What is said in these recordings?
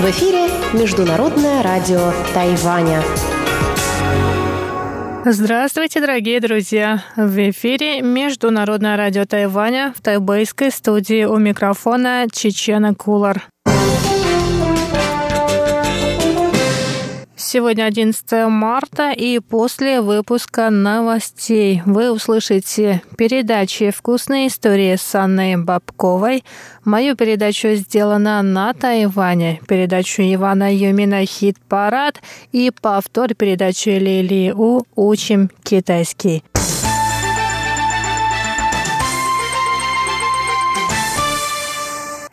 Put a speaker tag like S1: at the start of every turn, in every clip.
S1: В эфире Международное радио Тайваня.
S2: Здравствуйте, дорогие друзья! В эфире Международное радио Тайваня в тайбэйской студии у микрофона Чечена Кулар. Сегодня 11 марта, и после выпуска новостей вы услышите передачи «Вкусные истории» с Анной Бабковой. Мою передачу сделана на Тайване, передачу Ивана Юмина «Хит-парад» и повтор передачи Лили У «Учим китайский».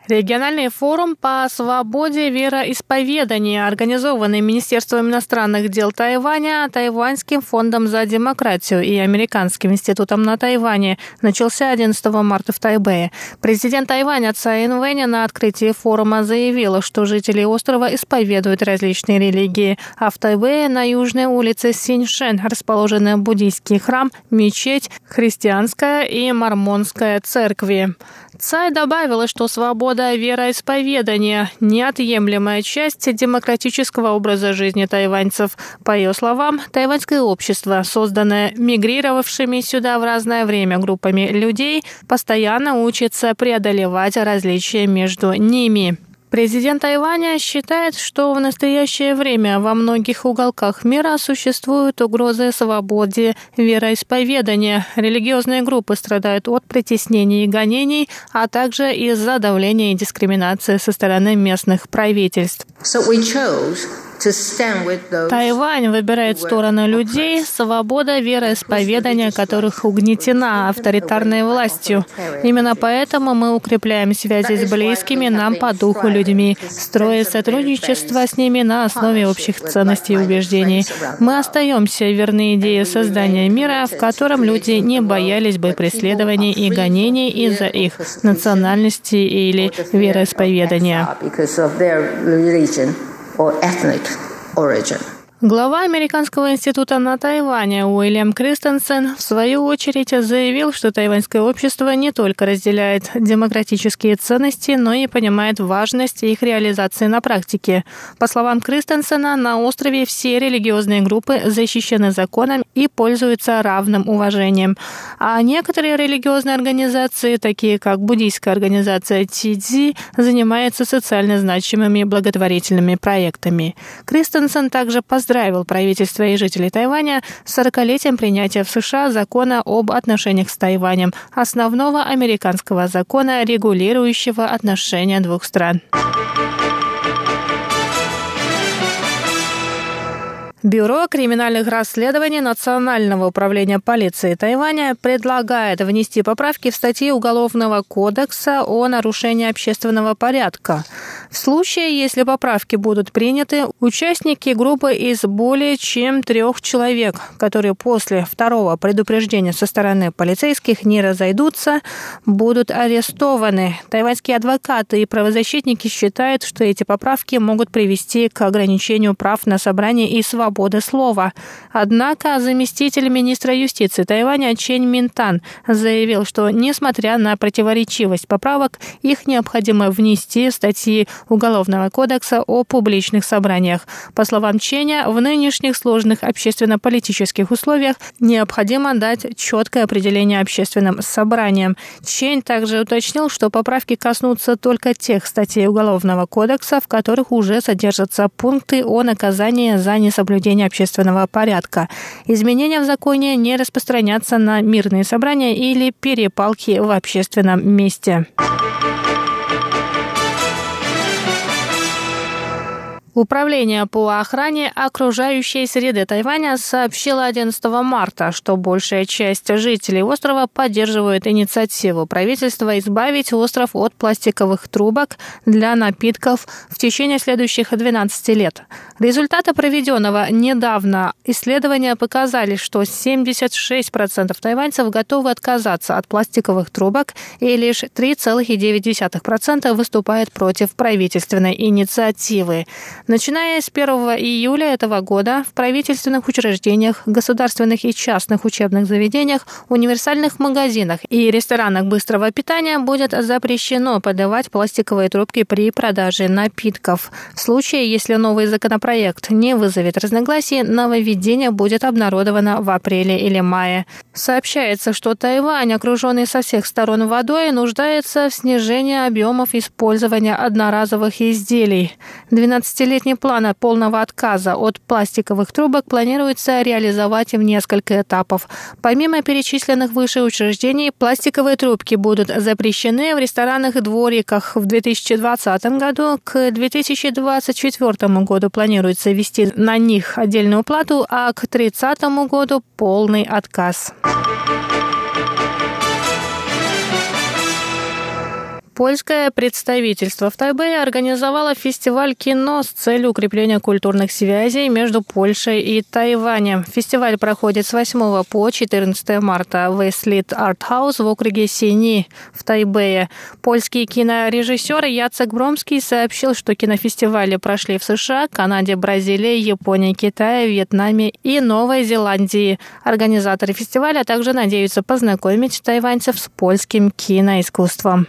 S2: Региональный форум по свободе вероисповедания, организованный Министерством иностранных дел Тайваня, Тайваньским фондом за демократию и Американским институтом на Тайване, начался 11 марта в Тайбэе. Президент Тайваня Цай Инвэнь на открытии форума заявила, что жители острова исповедуют различные религии, а в Тайбэе на южной улице Синьшен расположены буддийский храм, мечеть, христианская и мормонская церкви. Цай добавила, что свобода вероисповедания – неотъемлемая часть демократического образа жизни тайваньцев. По ее словам, тайваньское общество, созданное мигрировавшими сюда в разное время группами людей, постоянно учится преодолевать различия между ними. Президент Тайваня считает, что в настоящее время во многих уголках мира существуют угрозы свободе вероисповедания. Религиозные группы страдают от притеснений и гонений, а также из-за давления и дискриминации со стороны местных правительств. So Тайвань выбирает сторону людей, свобода вероисповедания которых угнетена авторитарной властью. Именно поэтому мы укрепляем связи с близкими нам по духу людьми, строя сотрудничество с ними на основе общих ценностей и убеждений. Мы остаемся верны идее создания мира, в котором люди не боялись бы преследований и гонений из-за их национальности или вероисповедания or ethnic origin. Глава Американского института на Тайване Уильям Кристенсен в свою очередь заявил, что тайваньское общество не только разделяет демократические ценности, но и понимает важность их реализации на практике. По словам Кристенсена, на острове все религиозные группы защищены законом и пользуются равным уважением. А некоторые религиозные организации, такие как буддийская организация Тидзи, занимаются социально значимыми благотворительными проектами. Кристенсен также поздравил поздравил правительство и жителей Тайваня с 40-летием принятия в США закона об отношениях с Тайванем, основного американского закона, регулирующего отношения двух стран. Бюро криминальных расследований Национального управления полиции Тайваня предлагает внести поправки в статьи Уголовного кодекса о нарушении общественного порядка. В случае, если поправки будут приняты, участники группы из более чем трех человек, которые после второго предупреждения со стороны полицейских не разойдутся, будут арестованы. Тайваньские адвокаты и правозащитники считают, что эти поправки могут привести к ограничению прав на собрание и свободу свободы слова. Однако заместитель министра юстиции Тайваня Чень Минтан заявил, что несмотря на противоречивость поправок, их необходимо внести в статьи Уголовного кодекса о публичных собраниях. По словам Ченя, в нынешних сложных общественно-политических условиях необходимо дать четкое определение общественным собраниям. Чень также уточнил, что поправки коснутся только тех статей Уголовного кодекса, в которых уже содержатся пункты о наказании за несоблюдение соблюдения общественного порядка. Изменения в законе не распространятся на мирные собрания или перепалки в общественном месте. Управление по охране окружающей среды Тайваня сообщило 11 марта, что большая часть жителей острова поддерживает инициативу правительства избавить остров от пластиковых трубок для напитков в течение следующих 12 лет. Результаты проведенного недавно исследования показали, что 76% тайваньцев готовы отказаться от пластиковых трубок и лишь 3,9% выступают против правительственной инициативы. Начиная с 1 июля этого года в правительственных учреждениях, государственных и частных учебных заведениях, универсальных магазинах и ресторанах быстрого питания будет запрещено подавать пластиковые трубки при продаже напитков. В случае, если новый законопроект не вызовет разногласий, нововведение будет обнародовано в апреле или мае. Сообщается, что Тайвань, окруженный со всех сторон водой, нуждается в снижении объемов использования одноразовых изделий. 12-летний план полного отказа от пластиковых трубок планируется реализовать в несколько этапов. Помимо перечисленных выше учреждений, пластиковые трубки будут запрещены в ресторанах и двориках в 2020 году. К 2024 году планируется ввести на них отдельную плату, а к 2030 году полный отказ. Польское представительство в Тайбэе организовало фестиваль кино с целью укрепления культурных связей между Польшей и Тайванем. Фестиваль проходит с 8 по 14 марта в Эслит Артхаус в округе Сини в Тайбэе. Польский кинорежиссер Яцек Бромский сообщил, что кинофестивали прошли в США, Канаде, Бразилии, Японии, Китае, Вьетнаме и Новой Зеландии. Организаторы фестиваля также надеются познакомить тайваньцев с польским киноискусством.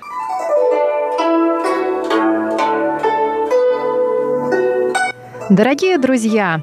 S3: Дорогие друзья,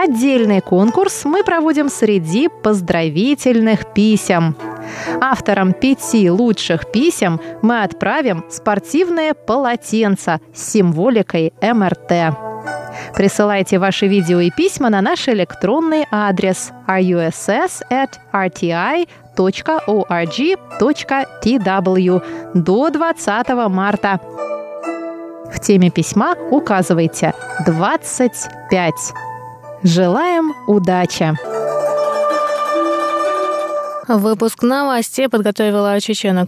S3: Отдельный конкурс мы проводим среди поздравительных писем. Авторам пяти лучших писем мы отправим спортивное полотенце с символикой МРТ. Присылайте ваши видео и письма на наш электронный адрес russ@rti.org.tw до 20 марта. В теме письма указывайте 25. Желаем удачи!
S2: Выпуск новостей подготовила Чечена